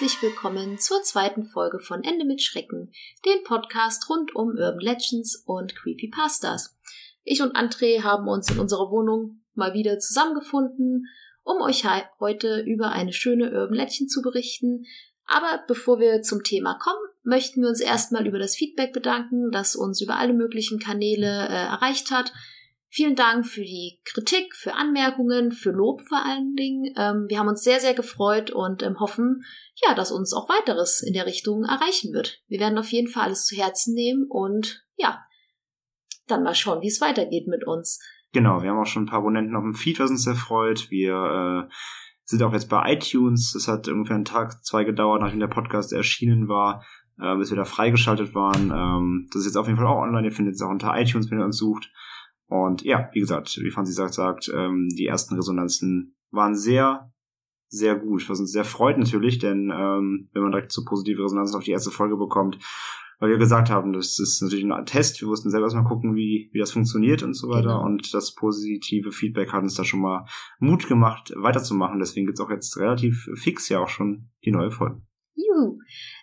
herzlich willkommen zur zweiten Folge von Ende mit Schrecken, den Podcast rund um Urban Legends und Creepypastas. Ich und André haben uns in unserer Wohnung mal wieder zusammengefunden, um euch heute über eine schöne Urban Legend zu berichten. Aber bevor wir zum Thema kommen, möchten wir uns erstmal über das Feedback bedanken, das uns über alle möglichen Kanäle äh, erreicht hat. Vielen Dank für die Kritik, für Anmerkungen, für Lob vor allen Dingen. Ähm, wir haben uns sehr, sehr gefreut und ähm, hoffen, ja, dass uns auch weiteres in der Richtung erreichen wird. Wir werden auf jeden Fall alles zu Herzen nehmen und ja, dann mal schauen, wie es weitergeht mit uns. Genau, wir haben auch schon ein paar Abonnenten auf dem Feed, was uns sehr freut. Wir äh, sind auch jetzt bei iTunes. Es hat ungefähr einen Tag, zwei gedauert, nachdem der Podcast erschienen war, äh, bis wir da freigeschaltet waren. Ähm, das ist jetzt auf jeden Fall auch online. Ihr findet es auch unter iTunes, wenn ihr uns sucht. Und ja, wie gesagt, wie Franzi sagt, sagt, ähm, die ersten Resonanzen waren sehr, sehr gut, was uns sehr freut natürlich, denn ähm, wenn man direkt so positive Resonanzen auf die erste Folge bekommt, weil wir gesagt haben, das ist natürlich ein Test, wir mussten selber erstmal gucken, wie, wie das funktioniert und so weiter. Genau. Und das positive Feedback hat uns da schon mal Mut gemacht, weiterzumachen. Deswegen gibt's auch jetzt relativ fix ja auch schon die neue Folge. Juhu.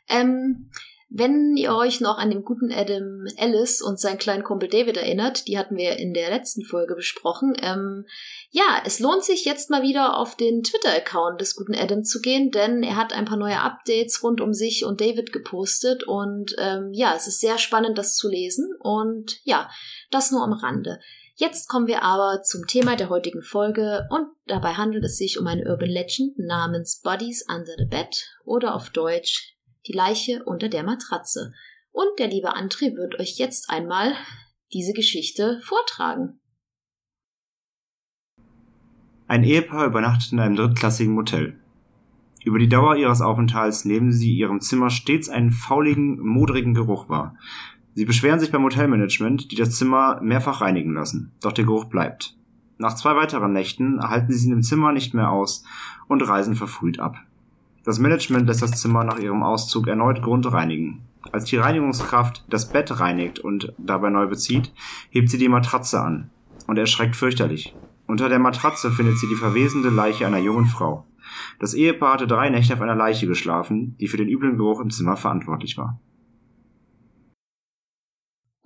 Ähm, wenn ihr euch noch an den guten Adam Ellis und seinen kleinen Kumpel David erinnert, die hatten wir in der letzten Folge besprochen. Ähm, ja, es lohnt sich jetzt mal wieder auf den Twitter-Account des guten Adam zu gehen, denn er hat ein paar neue Updates rund um sich und David gepostet und ähm, ja, es ist sehr spannend, das zu lesen und ja, das nur am Rande. Jetzt kommen wir aber zum Thema der heutigen Folge und dabei handelt es sich um eine Urban Legend namens Bodies Under the Bed oder auf Deutsch die Leiche unter der Matratze. Und der liebe André wird euch jetzt einmal diese Geschichte vortragen. Ein Ehepaar übernachtet in einem drittklassigen Motel. Über die Dauer ihres Aufenthalts nehmen sie ihrem Zimmer stets einen fauligen, modrigen Geruch wahr. Sie beschweren sich beim Hotelmanagement, die das Zimmer mehrfach reinigen lassen. Doch der Geruch bleibt. Nach zwei weiteren Nächten erhalten sie es in dem Zimmer nicht mehr aus und reisen verfrüht ab. Das Management lässt das Zimmer nach ihrem Auszug erneut grundreinigen. Als die Reinigungskraft das Bett reinigt und dabei neu bezieht, hebt sie die Matratze an und erschreckt fürchterlich. Unter der Matratze findet sie die verwesende Leiche einer jungen Frau. Das Ehepaar hatte drei Nächte auf einer Leiche geschlafen, die für den üblen Geruch im Zimmer verantwortlich war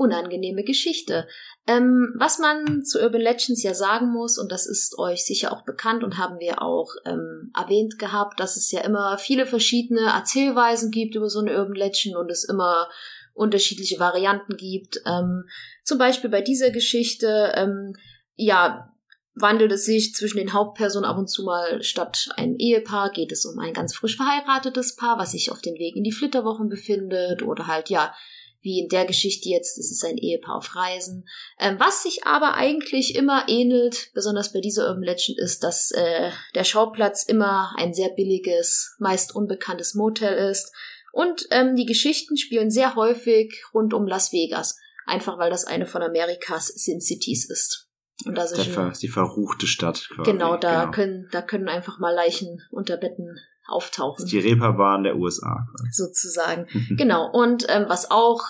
unangenehme Geschichte. Ähm, was man zu Urban Legends ja sagen muss, und das ist euch sicher auch bekannt und haben wir auch ähm, erwähnt gehabt, dass es ja immer viele verschiedene Erzählweisen gibt über so eine Urban Legend und es immer unterschiedliche Varianten gibt. Ähm, zum Beispiel bei dieser Geschichte, ähm, ja, wandelt es sich zwischen den Hauptpersonen ab und zu mal statt einem Ehepaar geht es um ein ganz frisch verheiratetes Paar, was sich auf den Weg in die Flitterwochen befindet oder halt ja wie in der Geschichte jetzt, es ist ein Ehepaar auf Reisen. Ähm, was sich aber eigentlich immer ähnelt, besonders bei dieser Urban Legend, ist, dass äh, der Schauplatz immer ein sehr billiges, meist unbekanntes Motel ist. Und ähm, die Geschichten spielen sehr häufig rund um Las Vegas. Einfach weil das eine von Amerikas Sin Cities ist. Und ist Ver die verruchte Stadt. Quasi. Genau, da genau. können, da können einfach mal Leichen unter Betten auftauchen. die Reeperbahn der USA. Sozusagen. genau. Und ähm, was auch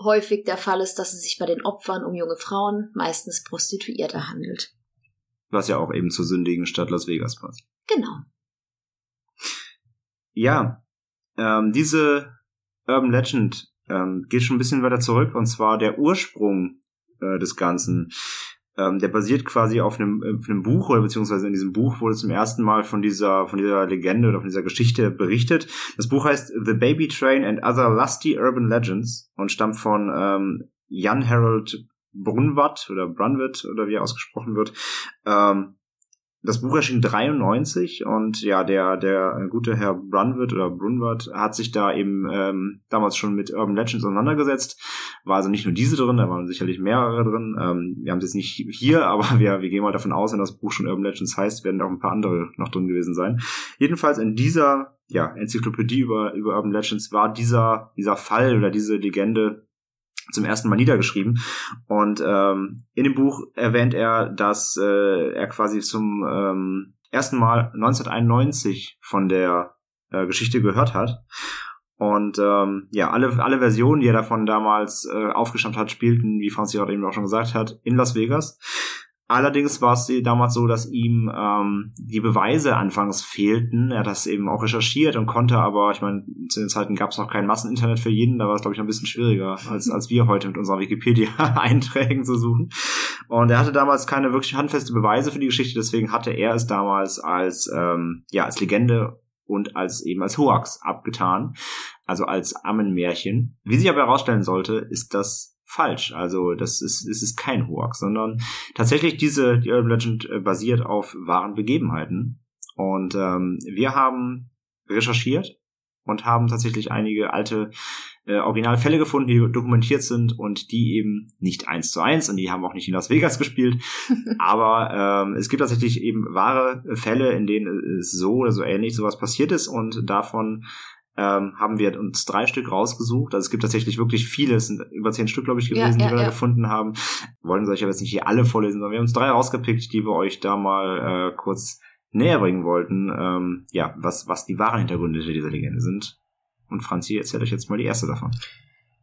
häufig der Fall ist, dass es sich bei den Opfern um junge Frauen, meistens Prostituierte handelt. Was ja auch eben zur sündigen Stadt Las Vegas passt. Genau. Ja, ähm, diese Urban Legend ähm, geht schon ein bisschen weiter zurück und zwar der Ursprung äh, des Ganzen ähm, der basiert quasi auf einem, äh, auf einem Buch oder beziehungsweise in diesem Buch wurde zum ersten Mal von dieser, von dieser Legende oder von dieser Geschichte berichtet. Das Buch heißt The Baby Train and Other Lusty Urban Legends und stammt von ähm, Jan Harold Brunwatt oder Brunwitt oder wie er ausgesprochen wird. Ähm, das Buch erschien 93 und ja, der, der gute Herr Brunwitt oder Brunwart hat sich da eben ähm, damals schon mit Urban Legends auseinandergesetzt. War also nicht nur diese drin, da waren sicherlich mehrere drin. Ähm, wir haben es jetzt nicht hier, aber wir, wir gehen mal davon aus, wenn das Buch schon Urban Legends heißt, werden auch ein paar andere noch drin gewesen sein. Jedenfalls in dieser ja, Enzyklopädie über, über Urban Legends war dieser, dieser Fall oder diese Legende zum ersten Mal niedergeschrieben. Und ähm, in dem Buch erwähnt er, dass äh, er quasi zum ähm, ersten Mal 1991 von der äh, Geschichte gehört hat. Und ähm, ja, alle, alle Versionen, die er davon damals äh, aufgestammt hat, spielten, wie Franzi gerade eben auch schon gesagt hat, in Las Vegas. Allerdings war es damals so, dass ihm ähm, die Beweise anfangs fehlten. Er hat das eben auch recherchiert und konnte aber, ich meine, zu den Zeiten gab es noch kein Masseninternet für jeden, da war es, glaube ich, noch ein bisschen schwieriger, als, als wir heute mit unseren Wikipedia-Einträgen zu suchen. Und er hatte damals keine wirklich handfeste Beweise für die Geschichte, deswegen hatte er es damals als, ähm, ja, als Legende und als eben als Hoax abgetan, also als Ammenmärchen. Wie sich aber herausstellen sollte, ist das falsch. Also das ist, es ist kein Hoax, sondern tatsächlich diese die Urban Legend äh, basiert auf wahren Begebenheiten. Und ähm, wir haben recherchiert und haben tatsächlich einige alte äh, Originalfälle gefunden, die dokumentiert sind und die eben nicht eins zu eins und die haben auch nicht in Las Vegas gespielt, aber ähm, es gibt tatsächlich eben wahre Fälle, in denen es so oder so ähnlich sowas passiert ist und davon ähm, haben wir uns drei Stück rausgesucht. Also es gibt tatsächlich wirklich viele, es sind über zehn Stück, glaube ich, gewesen, ja, ja, die wir ja. gefunden haben. Wir wollen euch aber jetzt nicht hier alle vorlesen, sondern wir haben uns drei rausgepickt, die wir euch da mal äh, kurz näher bringen wollten, ähm, ja, was, was die wahren Hintergründe dieser Legende sind. Und Franzi erzählt euch jetzt mal die erste davon.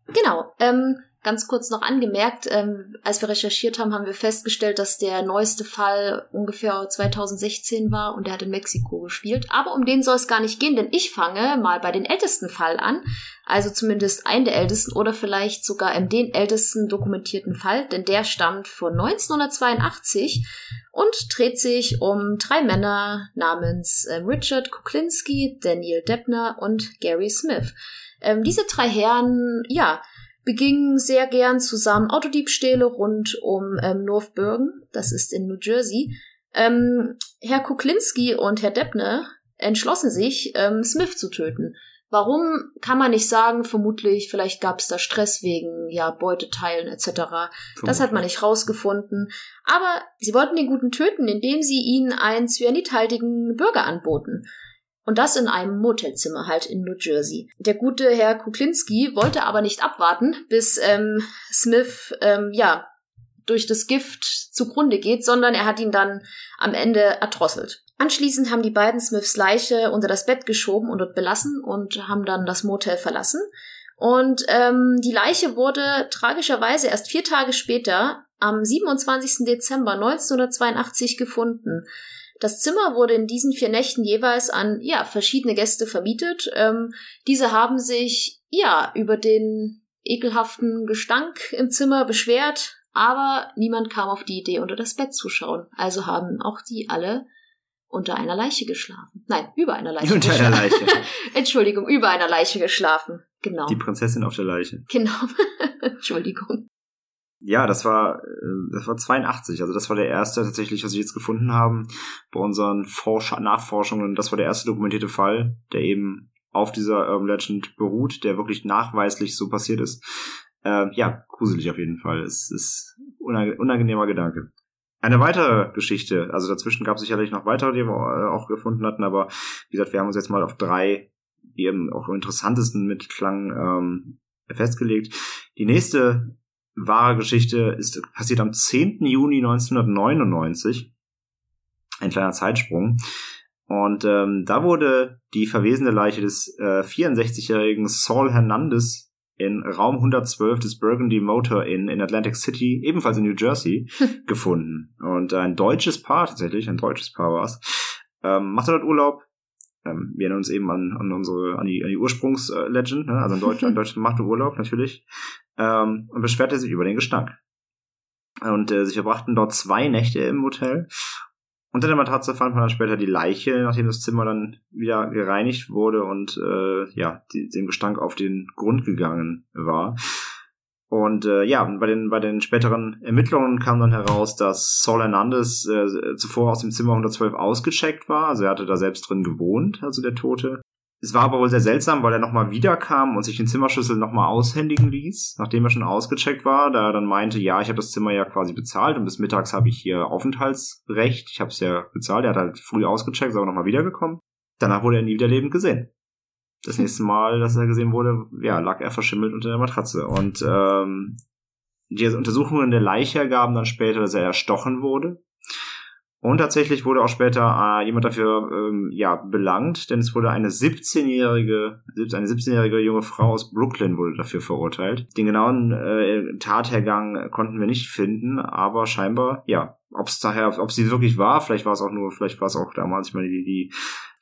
Genau. Ähm, ganz kurz noch angemerkt, ähm, als wir recherchiert haben, haben wir festgestellt, dass der neueste Fall ungefähr 2016 war und der hat in Mexiko gespielt. Aber um den soll es gar nicht gehen, denn ich fange mal bei den ältesten Fall an. Also zumindest einen der ältesten oder vielleicht sogar in den ältesten dokumentierten Fall, denn der stammt von 1982 und dreht sich um drei Männer namens äh, Richard Kuklinski, Daniel Deppner und Gary Smith. Ähm, diese drei Herren, ja, begingen sehr gern zusammen Autodiebstähle rund um ähm, North Bergen, das ist in New Jersey. Ähm, Herr Kuklinski und Herr Deppner entschlossen sich, ähm, Smith zu töten. Warum kann man nicht sagen? Vermutlich, vielleicht gab es da Stress wegen ja Beuteteilen etc. Vermutlich. Das hat man nicht rausgefunden. Aber sie wollten den Guten töten, indem sie ihnen einen cyanidhaltigen Bürger anboten. Und das in einem Motelzimmer halt in New Jersey. Der gute Herr Kuklinski wollte aber nicht abwarten, bis ähm, Smith ähm, ja durch das Gift zugrunde geht, sondern er hat ihn dann am Ende erdrosselt. Anschließend haben die beiden Smiths Leiche unter das Bett geschoben und dort belassen und haben dann das Motel verlassen. Und ähm, die Leiche wurde tragischerweise erst vier Tage später, am 27. Dezember 1982, gefunden. Das Zimmer wurde in diesen vier Nächten jeweils an ja verschiedene Gäste vermietet. Ähm, diese haben sich ja über den ekelhaften Gestank im Zimmer beschwert, aber niemand kam auf die Idee, unter das Bett zu schauen. Also haben auch die alle unter einer Leiche geschlafen. Nein, über einer Leiche. Unter einer Leiche. Entschuldigung, über einer Leiche geschlafen. Genau. Die Prinzessin auf der Leiche. Genau. Entschuldigung. Ja, das war, äh, das war 82. Also das war der erste tatsächlich, was wir jetzt gefunden haben bei unseren Forsch Nachforschungen. Das war der erste dokumentierte Fall, der eben auf dieser Urban Legend beruht, der wirklich nachweislich so passiert ist. Äh, ja, gruselig auf jeden Fall. Es ist unangenehmer Gedanke. Eine weitere Geschichte, also dazwischen gab es sicherlich noch weitere, die wir äh, auch gefunden hatten, aber wie gesagt, wir haben uns jetzt mal auf drei, die eben auch am interessantesten mitklang, ähm, festgelegt. Die nächste wahre Geschichte ist passiert am 10. Juni 1999. Ein kleiner Zeitsprung. Und ähm, da wurde die verwesene Leiche des äh, 64-jährigen Saul Hernandez in Raum 112 des Burgundy Motor Inn in Atlantic City, ebenfalls in New Jersey, gefunden. Und ein deutsches Paar, tatsächlich, ein deutsches Paar war es, ähm, machte dort Urlaub. Ähm, wir erinnern uns eben an, an unsere, an die, an die Ursprungslegend, ne? also ein Deutscher, ein Deutscher machte Urlaub, natürlich ähm, und beschwerte sich über den Gestank. Und äh, sie verbrachten dort zwei Nächte im Hotel. Unter der Matratze fand man dann später die Leiche, nachdem das Zimmer dann wieder gereinigt wurde und äh, ja, die, dem Gestank auf den Grund gegangen war. Und äh, ja, bei den, bei den späteren Ermittlungen kam dann heraus, dass Saul Hernandez äh, zuvor aus dem Zimmer 112 ausgecheckt war. Also er hatte da selbst drin gewohnt, also der Tote. Es war aber wohl sehr seltsam, weil er nochmal wiederkam und sich den Zimmerschlüssel nochmal aushändigen ließ, nachdem er schon ausgecheckt war, da er dann meinte, ja, ich habe das Zimmer ja quasi bezahlt und bis mittags habe ich hier Aufenthaltsrecht. Ich habe es ja bezahlt, er hat halt früh ausgecheckt, ist aber nochmal wiedergekommen. Danach wurde er nie wieder lebend gesehen. Das nächste Mal, dass er gesehen wurde, ja, lag er verschimmelt unter der Matratze. Und ähm, die Untersuchungen der Leiche ergaben dann später, dass er erstochen wurde Und tatsächlich wurde auch später äh, jemand dafür ähm, ja belangt, denn es wurde eine 17-jährige eine 17-jährige junge Frau aus Brooklyn wurde dafür verurteilt. Den genauen äh, Tathergang konnten wir nicht finden, aber scheinbar ja, ob es daher, ob sie wirklich war, vielleicht war es auch nur, vielleicht war es auch damals, ich meine die die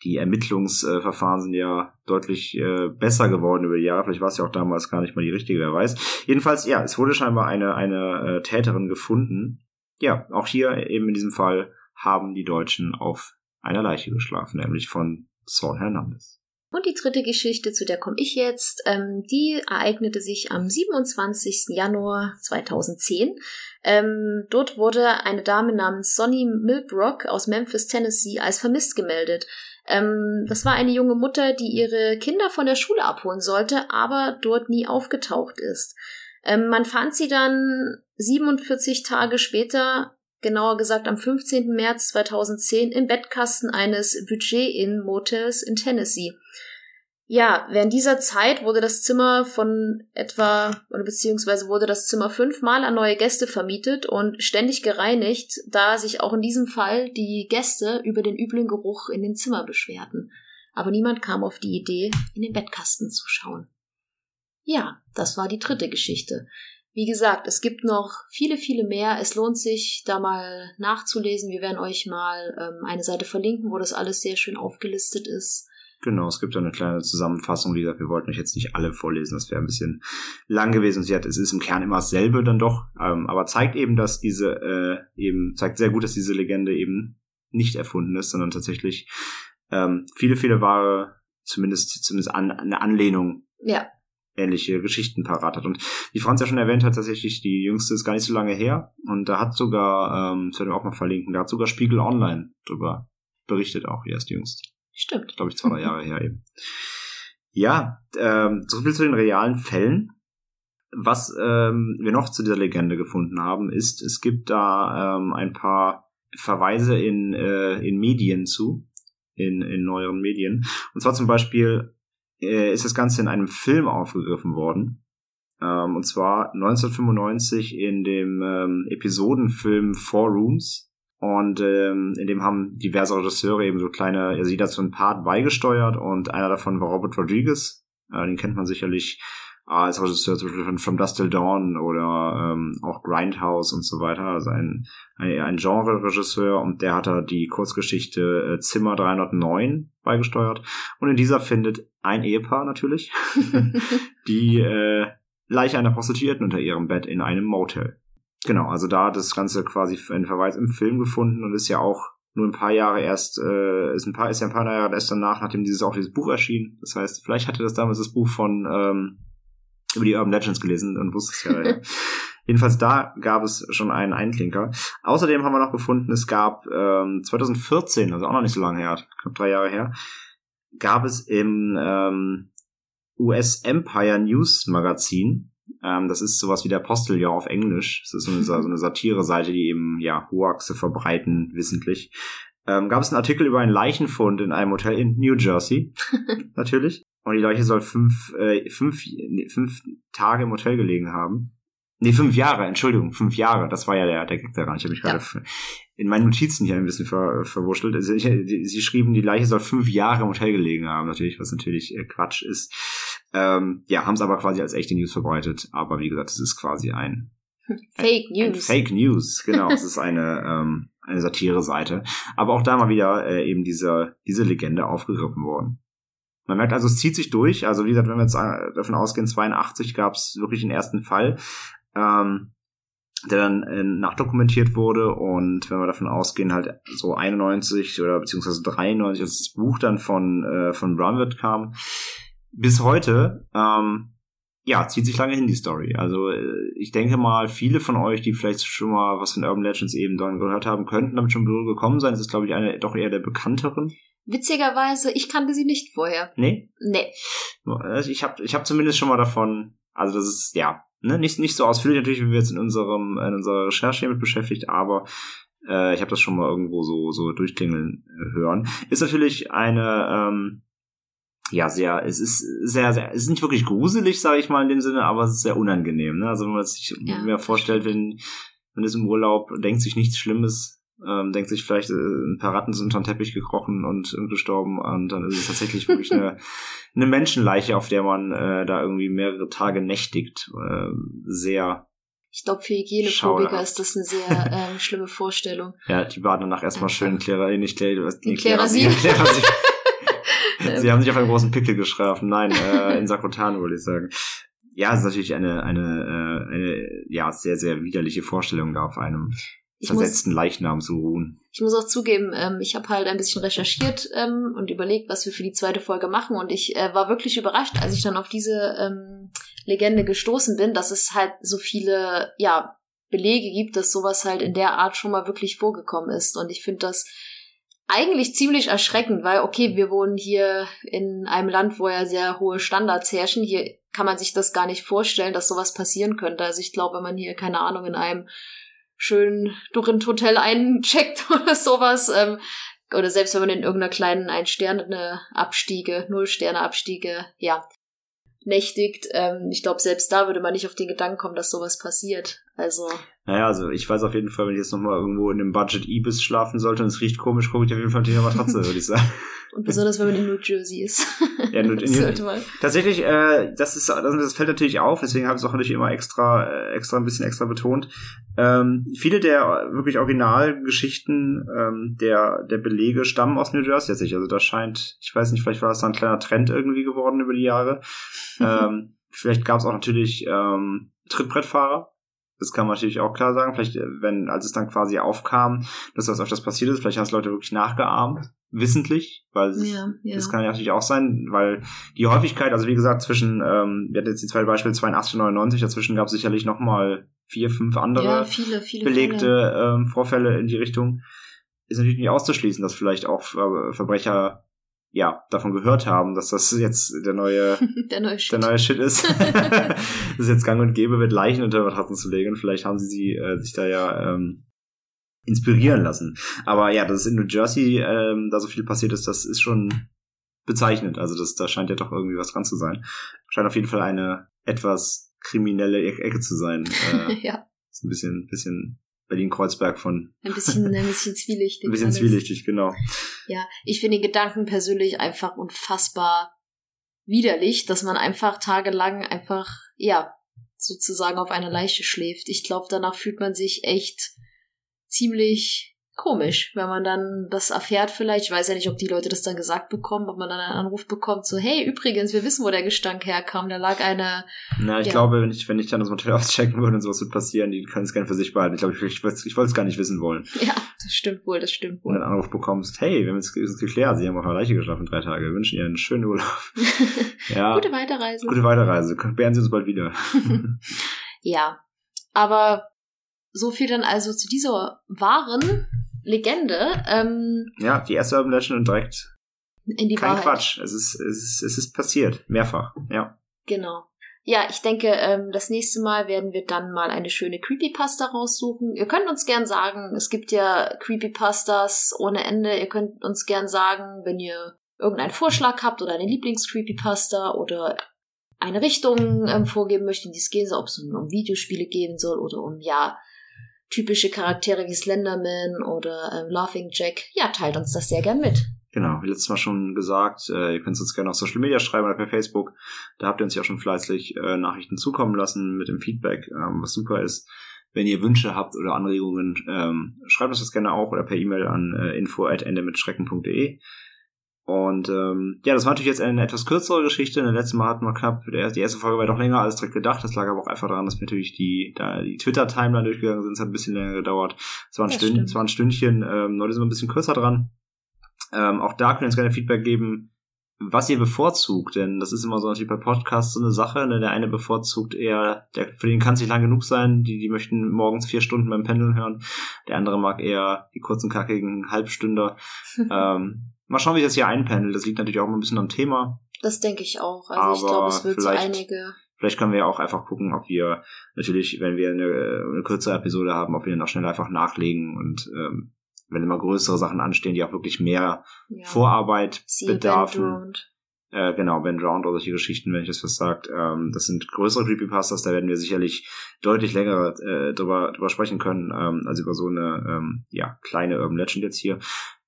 die Ermittlungsverfahren sind ja deutlich äh, besser geworden über die Jahre. Vielleicht war es ja auch damals gar nicht mal die richtige, wer weiß. Jedenfalls, ja, es wurde scheinbar eine, eine äh, Täterin gefunden. Ja, auch hier eben in diesem Fall haben die Deutschen auf einer Leiche geschlafen, nämlich von Saul Hernandez. Und die dritte Geschichte, zu der komme ich jetzt, ähm, die ereignete sich am 27. Januar 2010. Ähm, dort wurde eine Dame namens Sonny Milbrock aus Memphis, Tennessee, als vermisst gemeldet. Ähm, das war eine junge Mutter, die ihre Kinder von der Schule abholen sollte, aber dort nie aufgetaucht ist. Ähm, man fand sie dann 47 Tage später genauer gesagt am 15. März 2010 im Bettkasten eines Budget-Inn-Motels in Tennessee. Ja, während dieser Zeit wurde das Zimmer von etwa, oder beziehungsweise wurde das Zimmer fünfmal an neue Gäste vermietet und ständig gereinigt, da sich auch in diesem Fall die Gäste über den üblen Geruch in den Zimmer beschwerten. Aber niemand kam auf die Idee, in den Bettkasten zu schauen. Ja, das war die dritte Geschichte. Wie gesagt, es gibt noch viele, viele mehr. Es lohnt sich, da mal nachzulesen. Wir werden euch mal ähm, eine Seite verlinken, wo das alles sehr schön aufgelistet ist. Genau, es gibt da eine kleine Zusammenfassung. Wie gesagt, wir wollten euch jetzt nicht alle vorlesen, das wäre ein bisschen lang gewesen. Sie hat, es ist im Kern immer dasselbe dann doch, ähm, aber zeigt eben, dass diese äh, eben zeigt sehr gut, dass diese Legende eben nicht erfunden ist, sondern tatsächlich ähm, viele, viele wahre, zumindest zumindest an, eine Anlehnung ja ähnliche Geschichten parat hat. Und wie Franz ja schon erwähnt hat, tatsächlich die jüngste ist gar nicht so lange her. Und da hat sogar, ähm, das werden wir auch mal verlinken, da hat sogar Spiegel Online drüber berichtet auch, erst jüngst. Stimmt. Glaube ich, zwei, drei Jahre her eben. Ja, ähm, so viel zu den realen Fällen. Was ähm, wir noch zu dieser Legende gefunden haben, ist, es gibt da ähm, ein paar Verweise in, äh, in Medien zu, in, in neueren Medien. Und zwar zum Beispiel äh, ist das Ganze in einem Film aufgegriffen worden. Ähm, und zwar 1995 in dem ähm, Episodenfilm Four Rooms. Und ähm, in dem haben diverse Regisseure eben so kleine, also jeder so ein Part beigesteuert und einer davon war Robert Rodriguez. Äh, den kennt man sicherlich als Regisseur zum Beispiel von From Dust Till Dawn oder ähm, auch Grindhouse und so weiter. Also ein, ein, ein Genre-Regisseur und der hat da die Kurzgeschichte äh, Zimmer 309 beigesteuert. Und in dieser findet ein Ehepaar natürlich die äh, Leiche einer Prostituierten unter ihrem Bett in einem Motel. Genau, also da hat das Ganze quasi einen Verweis im Film gefunden und ist ja auch nur ein paar Jahre erst, äh, ist ein paar, ist ja ein paar Jahre erst danach, nachdem dieses auch dieses Buch erschien. Das heißt, vielleicht hatte das damals das Buch von ähm, über die Urban Legends gelesen und wusste es ja. ja. Jedenfalls da gab es schon einen Einklinker. Außerdem haben wir noch gefunden, es gab ähm, 2014, also auch noch nicht so lange her, knapp drei Jahre her, gab es im ähm, US Empire News Magazin, ähm, das ist sowas wie der Posteljahr auf Englisch, das ist so eine, so eine Satire-Seite, die eben ja Hoaxe verbreiten, wissentlich, ähm, gab es einen Artikel über einen Leichenfund in einem Hotel in New Jersey, natürlich. Und die Leiche soll fünf, äh, fünf, fünf Tage im Hotel gelegen haben. Nee, fünf Jahre, Entschuldigung, fünf Jahre. Das war ja der, der Gag daran. Ich habe mich ja. gerade in meinen Notizen hier ein bisschen ver, verwurschtelt. Also ich, sie schrieben, die Leiche soll fünf Jahre im Hotel gelegen haben, natürlich, was natürlich äh, Quatsch ist. Ähm, ja, haben es aber quasi als echte News verbreitet. Aber wie gesagt, es ist quasi ein Fake News. Ein Fake News, genau. es ist eine, ähm, eine Satire-Seite. Aber auch da mal wieder äh, eben diese, diese Legende aufgegriffen worden. Man merkt also, es zieht sich durch. Also wie gesagt, wenn wir jetzt äh, davon ausgehen, 82 gab es wirklich den ersten Fall, ähm, der dann äh, nachdokumentiert wurde. Und wenn wir davon ausgehen, halt so 91 oder beziehungsweise 93, als das Buch dann von, äh, von Brunwood kam, bis heute, ähm, ja, zieht sich lange hin, die Story. Also äh, ich denke mal, viele von euch, die vielleicht schon mal was von Urban Legends eben dann gehört haben, könnten damit schon berührt gekommen sein. Das ist, glaube ich, eine doch eher der bekannteren. Witzigerweise, ich kannte sie nicht vorher. Nee? Nee. Also ich habe ich hab zumindest schon mal davon, also das ist, ja, ne, nicht, nicht so ausführlich natürlich, wie wir jetzt in unserem in unserer Recherche hiermit beschäftigt, aber äh, ich habe das schon mal irgendwo so so durchklingeln äh, hören. Ist natürlich eine ähm, ja sehr, es ist sehr, sehr, es ist nicht wirklich gruselig, sage ich mal in dem Sinne, aber es ist sehr unangenehm. Ne? Also wenn man sich ja. mir vorstellt, wenn man ist im Urlaub, denkt sich nichts Schlimmes, ähm, denkt sich vielleicht, äh, ein paar Ratten sind unter den Teppich gekrochen und, und gestorben und dann ist es tatsächlich wirklich eine, eine Menschenleiche, auf der man äh, da irgendwie mehrere Tage nächtigt. Äh, sehr ich glaube, für Hygienephobiker ist das eine sehr ähm, schlimme Vorstellung. Ja, die baden danach erstmal schön Clara, nicht Clara, die Klerasil. Sie haben sich auf einen großen Pickel geschrafen. Nein, äh, in Sakrotan würde ich sagen. Ja, es ist natürlich eine, eine, äh, eine ja, sehr, sehr widerliche Vorstellung, da auf einem ich versetzten muss, Leichnam zu ruhen. Ich muss auch zugeben, ähm, ich habe halt ein bisschen recherchiert ähm, und überlegt, was wir für die zweite Folge machen. Und ich äh, war wirklich überrascht, als ich dann auf diese ähm, Legende gestoßen bin, dass es halt so viele, ja, Belege gibt, dass sowas halt in der Art schon mal wirklich vorgekommen ist. Und ich finde das eigentlich ziemlich erschreckend, weil, okay, wir wohnen hier in einem Land, wo ja sehr hohe Standards herrschen. Hier kann man sich das gar nicht vorstellen, dass sowas passieren könnte. Also ich glaube, wenn man hier, keine Ahnung, in einem schön Durint Hotel eincheckt oder sowas. Ähm, oder selbst wenn man in irgendeiner kleinen Ein-Sterne-Abstiege, Null-Sterne-Abstiege, ja, nächtigt. Ähm, ich glaube, selbst da würde man nicht auf den Gedanken kommen, dass sowas passiert. Also. Naja, also ich weiß auf jeden Fall, wenn ich jetzt nochmal irgendwo in einem Budget Ibis schlafen sollte und es riecht komisch, gucke ich auf jeden Fall unter die Matratze, würde ich sagen. Und besonders, wenn man in New Jersey ist. Ja, New, man. Tatsächlich, äh, das ist, das fällt natürlich auf, deswegen habe ich es auch natürlich immer extra, äh, extra ein bisschen extra betont. Ähm, viele der wirklich Originalgeschichten ähm, der, der Belege stammen aus New Jersey tatsächlich. Also da scheint, ich weiß nicht, vielleicht war das da ein kleiner Trend irgendwie geworden über die Jahre. ähm, vielleicht gab es auch natürlich ähm, Trittbrettfahrer, das kann man natürlich auch klar sagen. Vielleicht, äh, wenn, als es dann quasi aufkam, dass das öfters passiert ist, vielleicht haben es Leute wirklich nachgeahmt, wissentlich, weil es, ja, ja. das kann ja natürlich auch sein, weil die Häufigkeit, also wie gesagt, zwischen, ähm, wir hatten jetzt die zwei Beispiele 82 und 99, dazwischen gab es sicherlich nochmal vier, fünf andere ja, viele, viele belegte ähm, Vorfälle in die Richtung. Ist natürlich nicht auszuschließen, dass vielleicht auch Verbrecher ja, davon gehört haben, dass das jetzt der neue, der neue Shit, der neue Shit ist. das ist jetzt gang und gäbe wird, Leichen unter Matratzen zu legen. Vielleicht haben sie, sie äh, sich da ja ähm, inspirieren lassen. Aber ja, dass es in New Jersey ähm, da so viel passiert ist, das ist schon bezeichnend. Also das, da scheint ja doch irgendwie was dran zu sein. Scheint auf jeden Fall eine etwas kriminelle Ecke zu sein. Äh, ja. So ein bisschen, bisschen Berlin-Kreuzberg von. Ein bisschen, ein bisschen zwielichtig. ein bisschen alles. zwielichtig, genau. Ja, ich finde den Gedanken persönlich einfach unfassbar widerlich, dass man einfach tagelang einfach, ja, sozusagen auf einer Leiche schläft. Ich glaube, danach fühlt man sich echt ziemlich komisch, wenn man dann das erfährt vielleicht. Ich weiß ja nicht, ob die Leute das dann gesagt bekommen, ob man dann einen Anruf bekommt, so, hey, übrigens, wir wissen, wo der Gestank herkam. Da lag eine... Na, ich ja. glaube, wenn ich, wenn ich dann das Motel auschecken würde und sowas wird passieren, die können es gerne für sich behalten. Ich glaube, ich, ich, ich wollte es gar nicht wissen wollen. Ja, das stimmt wohl, das stimmt wohl. Und einen Anruf bekommst, hey, wir haben es geklärt, Sie haben auf einer Leiche geschlafen drei Tage. Wir wünschen Ihnen einen schönen Urlaub. ja. Gute Weiterreise. Gute Weiterreise. Beeren Sie uns bald wieder. ja, aber so viel dann also zu dieser wahren Legende. Ähm, ja, die erste Urban Legend und direkt in die kein Wahrheit. Quatsch. Es ist, es ist, es ist passiert. Mehrfach. Ja. Genau. Ja, ich denke, ähm, das nächste Mal werden wir dann mal eine schöne Creepypasta raussuchen. Ihr könnt uns gern sagen, es gibt ja Creepypastas ohne Ende. Ihr könnt uns gern sagen, wenn ihr irgendeinen Vorschlag habt oder eine Lieblings-Creepypasta oder eine Richtung ähm, vorgeben möchtet, in die es gehen soll, ob es um, um Videospiele gehen soll oder um, ja, typische Charaktere wie Slenderman oder ähm, Laughing Jack, ja, teilt uns das sehr gern mit. Genau, wie letztes Mal schon gesagt, äh, ihr könnt uns gerne auf Social Media schreiben oder per Facebook. Da habt ihr uns ja auch schon fleißig äh, Nachrichten zukommen lassen mit dem Feedback, ähm, was super ist. Wenn ihr Wünsche habt oder Anregungen, ähm, schreibt uns das gerne auch oder per E-Mail an äh, info@endemitschrecken.de. Und ähm, ja, das war natürlich jetzt eine etwas kürzere Geschichte. In der letzten Mal hatten wir knapp, die erste Folge war doch länger als direkt gedacht. Das lag aber auch einfach daran, dass wir natürlich die, da die Twitter-Timeline durchgegangen sind. Es hat ein bisschen länger gedauert. Es war ein, Stünd, es war ein Stündchen. Ähm, heute sind wir ein bisschen kürzer dran. Ähm, auch da könnt ihr uns gerne Feedback geben, was ihr bevorzugt. Denn das ist immer so natürlich bei Podcasts so eine Sache. Ne? Der eine bevorzugt eher, der, für den kann es nicht lang genug sein. Die, die möchten morgens vier Stunden beim Pendeln hören. Der andere mag eher die kurzen, kackigen Halbstünder. ähm, Mal schauen, wie ich das hier einpendelt. Das liegt natürlich auch immer ein bisschen am Thema. Das denke ich auch. Also Aber ich glaube, es wird so einige. Vielleicht können wir ja auch einfach gucken, ob wir natürlich, wenn wir eine, eine kürzere Episode haben, ob wir dann auch schnell einfach nachlegen und ähm, wenn immer größere Sachen anstehen, die auch wirklich mehr ja. Vorarbeit bedarfen, Äh, genau, Ben Drowned oder solche Geschichten, wenn ich das was sagt. Ähm, das sind größere Creepypastas, da werden wir sicherlich deutlich länger äh, drüber, drüber sprechen können, ähm, als über so eine ähm, ja, kleine Urban Legend jetzt hier.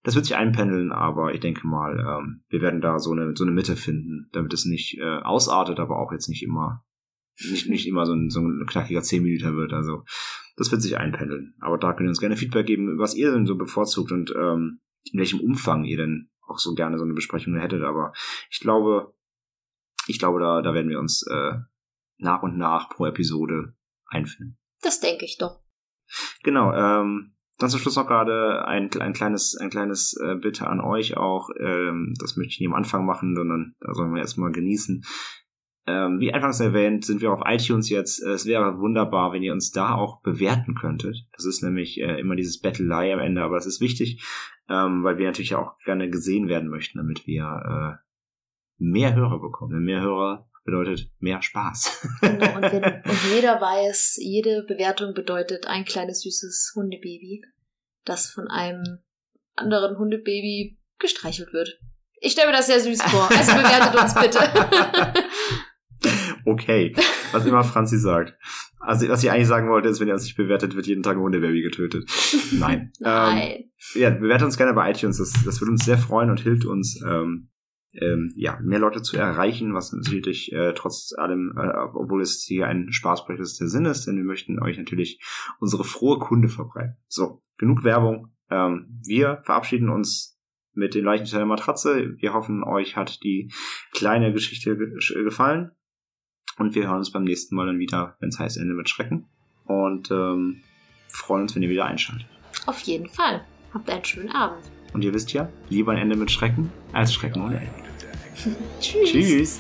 Das wird sich einpendeln, aber ich denke mal, ähm, wir werden da so eine, so eine Mitte finden, damit es nicht äh, ausartet, aber auch jetzt nicht immer, nicht, nicht immer so ein, so ein knackiger 10 Minuten wird. Also das wird sich einpendeln. Aber da könnt ihr uns gerne Feedback geben, was ihr denn so bevorzugt und ähm, in welchem Umfang ihr denn auch so gerne so eine Besprechung hättet. Aber ich glaube, ich glaube, da, da werden wir uns äh, nach und nach pro Episode einfinden. Das denke ich doch. Genau, ähm, dann zum Schluss noch gerade ein, ein kleines, ein kleines äh, Bitte an euch auch. Ähm, das möchte ich nicht am Anfang machen, sondern da sollen wir erstmal genießen. Ähm, wie anfangs erwähnt, sind wir auf iTunes jetzt. Es wäre wunderbar, wenn ihr uns da auch bewerten könntet. Das ist nämlich äh, immer dieses Battle-Lie am Ende, aber das ist wichtig, ähm, weil wir natürlich auch gerne gesehen werden möchten, damit wir äh, mehr Hörer bekommen. Mehr Hörer bedeutet mehr Spaß. Genau, und, wenn, und jeder weiß, jede Bewertung bedeutet ein kleines süßes Hundebaby, das von einem anderen Hundebaby gestreichelt wird. Ich stelle mir das sehr süß vor. Also bewertet uns bitte. okay, was immer Franzi sagt. Also, was ich eigentlich sagen wollte, ist, wenn ihr uns nicht bewertet, wird jeden Tag ein Hundebaby getötet. Nein. Nein. Ähm, ja, bewertet uns gerne bei iTunes. Das, das würde uns sehr freuen und hilft uns, ähm, ähm, ja, mehr Leute zu erreichen, was natürlich äh, trotz allem, äh, obwohl es hier ein Spaßprojekt ist, der Sinn ist, denn wir möchten euch natürlich unsere frohe Kunde verbreiten. So, genug Werbung. Ähm, wir verabschieden uns mit den Leichen der Matratze. Wir hoffen, euch hat die kleine Geschichte ge gefallen. Und wir hören uns beim nächsten Mal dann wieder, wenn es heißt Ende mit Schrecken. Und ähm, freuen uns, wenn ihr wieder einschaltet. Auf jeden Fall. Habt einen schönen Abend. Und ihr wisst ja, lieber ein Ende mit Schrecken als Schrecken ohne Ende. Tschüss. Tschüss.